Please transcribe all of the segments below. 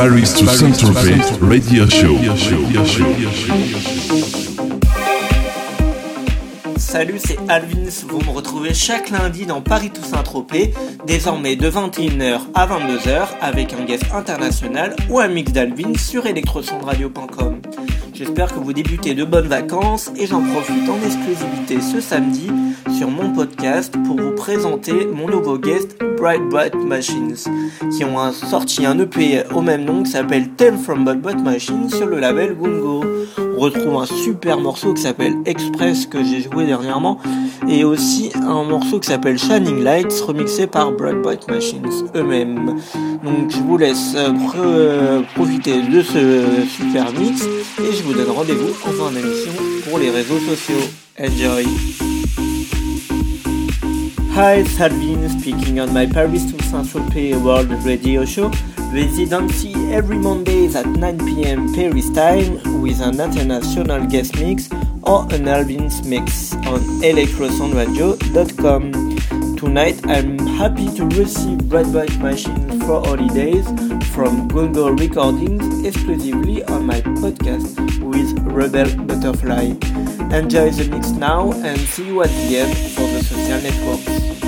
Paris to Saint-Tropez radio show. Salut, c'est Alvins. Vous me retrouvez chaque lundi dans Paris Toussaint Tropez, désormais de 21h à 22h avec un guest international ou un mix d'Alvin sur electrosondradio.com. J'espère que vous débutez de bonnes vacances et j'en profite en exclusivité ce samedi sur mon podcast pour vous présenter mon nouveau guest Bright Bright Machines qui ont sorti un EP au même nom qui s'appelle Theme from Bright Bright Machines sur le label Gungo. On retrouve un super morceau qui s'appelle Express que j'ai joué dernièrement et aussi un morceau qui s'appelle Shining Lights remixé par Bright Bright Machines eux-mêmes. Donc je vous laisse euh, profiter de ce super mix et je vous donne rendez-vous en fin d'émission pour les réseaux sociaux. Enjoy! Hi, Salvin speaking on my Paris to Saint-Tropez World Radio Show. Residency every Mondays at 9 pm Paris time with an international guest mix or an Alvin's mix on electrosoundradio.com. Tonight I'm happy to receive Bright Bright Machine for Holidays from Gongo Recordings exclusively on my podcast with Rebel Butterfly. Enjoy the mix now and see you at the end social networks.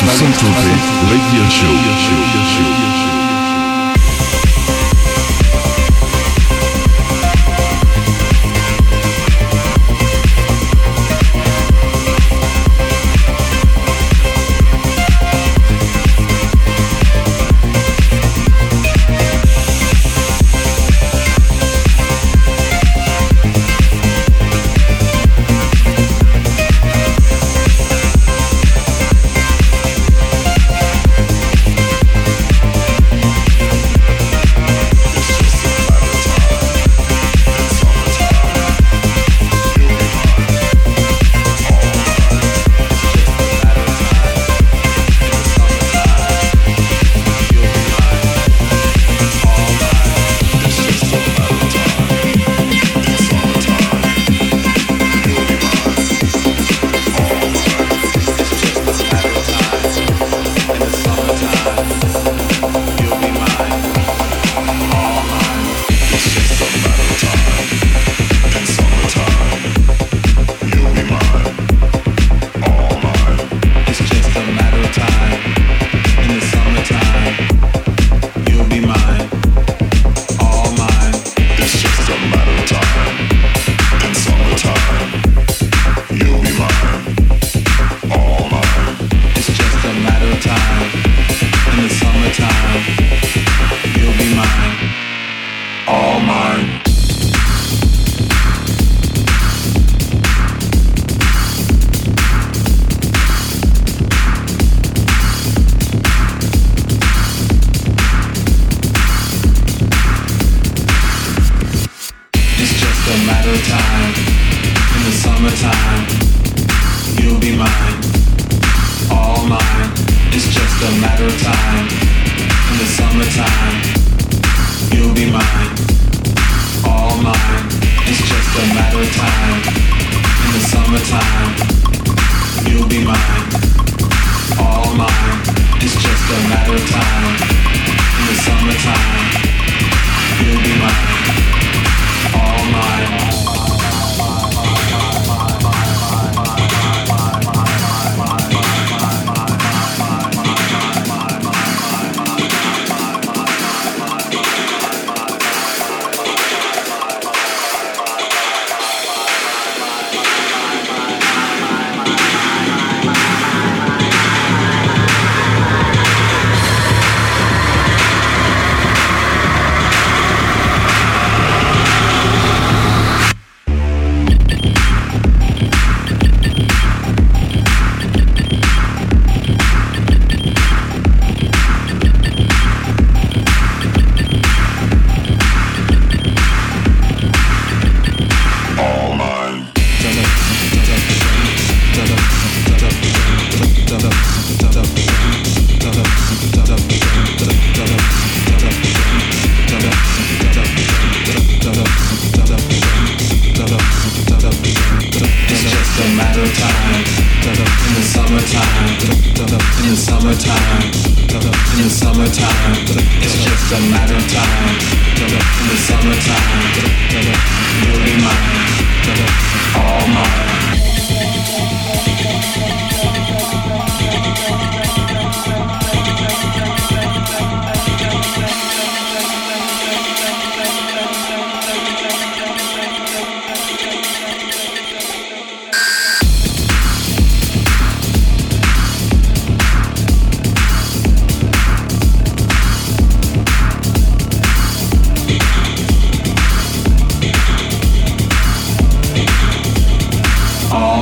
Paris to Saint-Tropez Radio Show.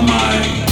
mind.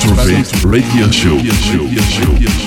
Paris to Saint-Tropez radio show. So don't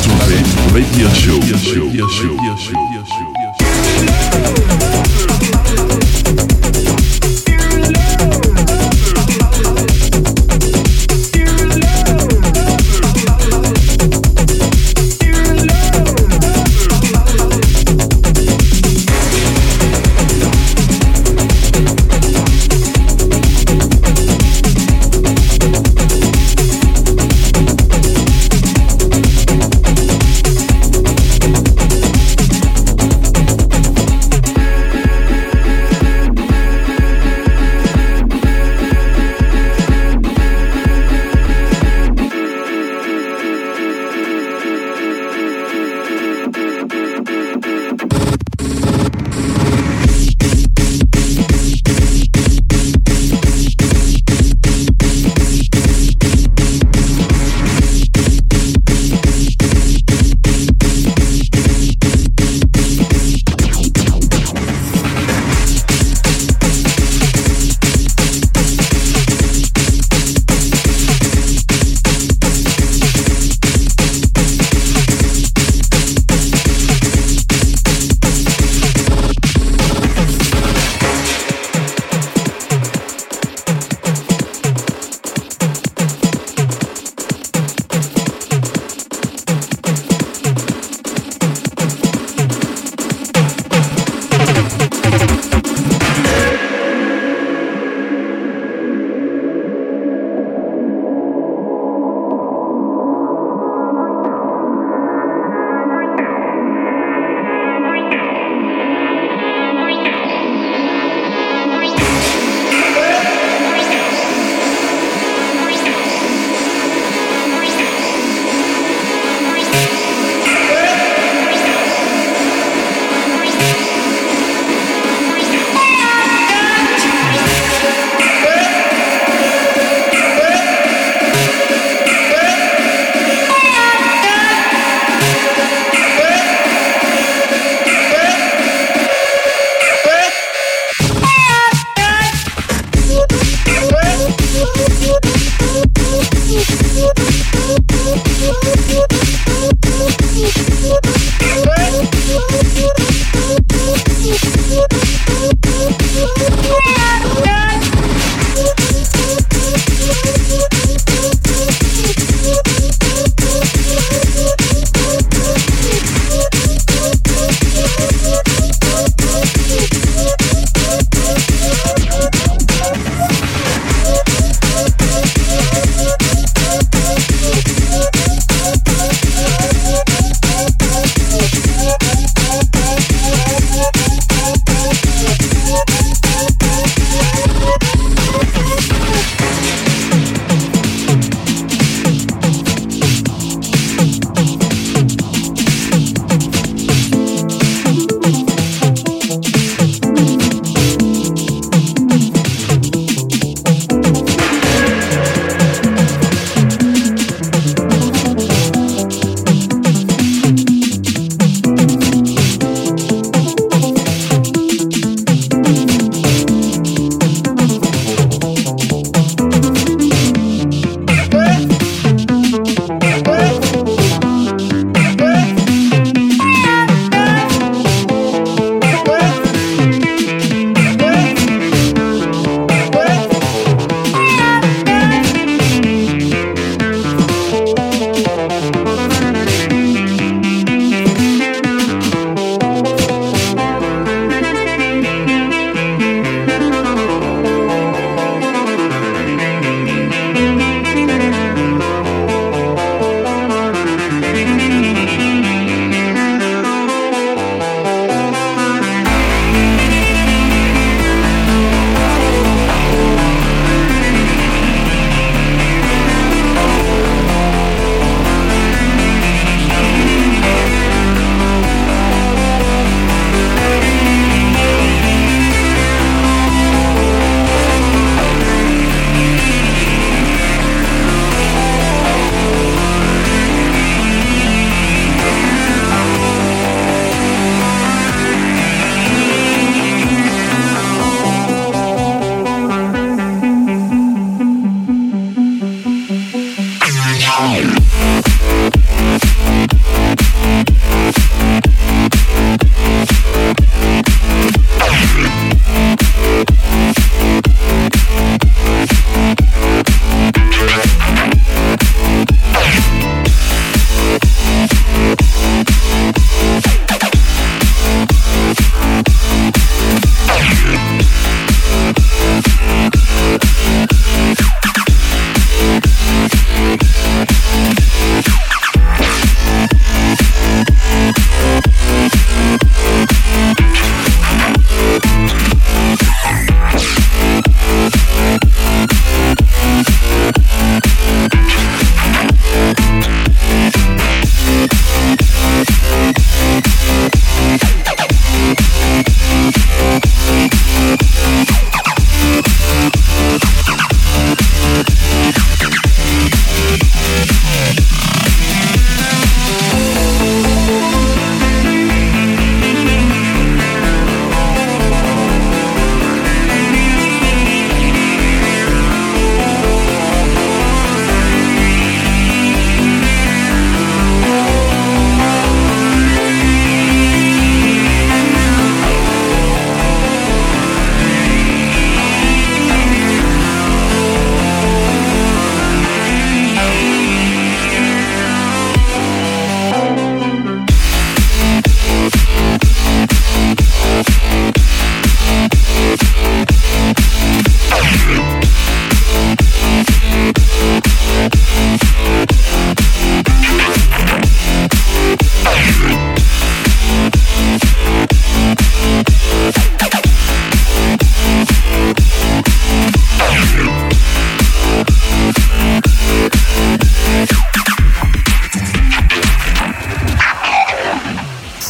Saint-Tropez Radio Show. Radio Show. Radio Show.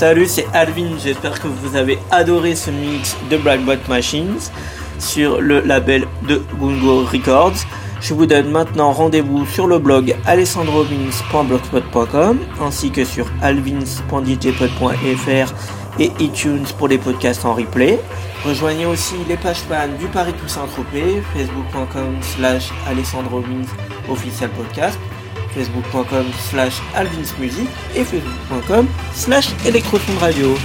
Salut, c'est Alvin. J'espère que vous avez adoré ce mix de Black Bot Machines sur le label de Gungo Records. Je vous donne maintenant rendez-vous sur le blog alessandrovins.blogspot.com ainsi que sur alvins.djpod.fr et iTunes pour les podcasts en replay. Rejoignez aussi les pages fans du Paris Toussaint Tropez, facebook.com slash alessandrovins podcast, facebook.com slash alvinsmusic et facebook.com slash radio.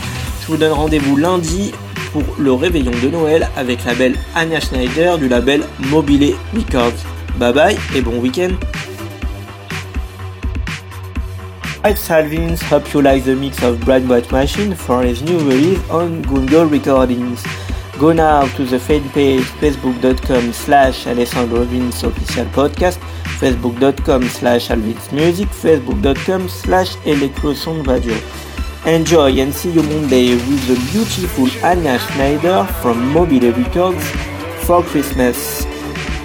Je vous donne rendez-vous lundi pour le réveillon de Noël avec la belle Anya Schneider du label Mobile Records. Bye bye et bon week-end. Hi Salvins, hope you like the mix of Bright White Machine for his new release on Gungo Recordings. Go now to the fan page facebook.com slash Alessandro Vins official podcast, facebook.com slash Alvins music, facebook.com slash Electrosound radio. Enjoy and see you Monday with the beautiful Anna Schneider from Mobile Records for Christmas.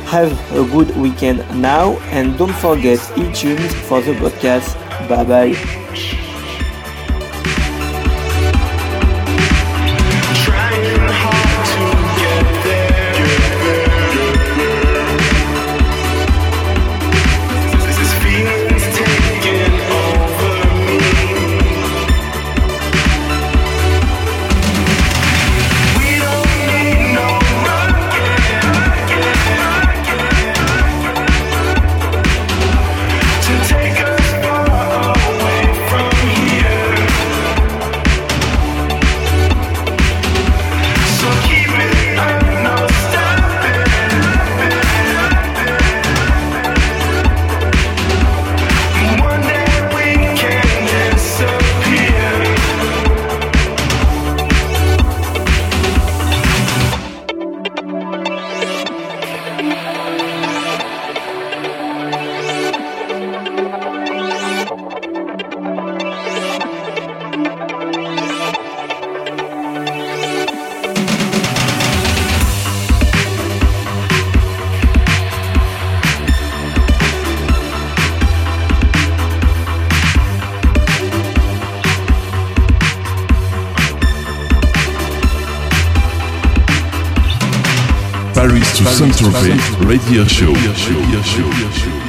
Have a good weekend now and don't forget iTunes for the podcast. Bye bye. Saint-Tropez Radio Show. Radio Show.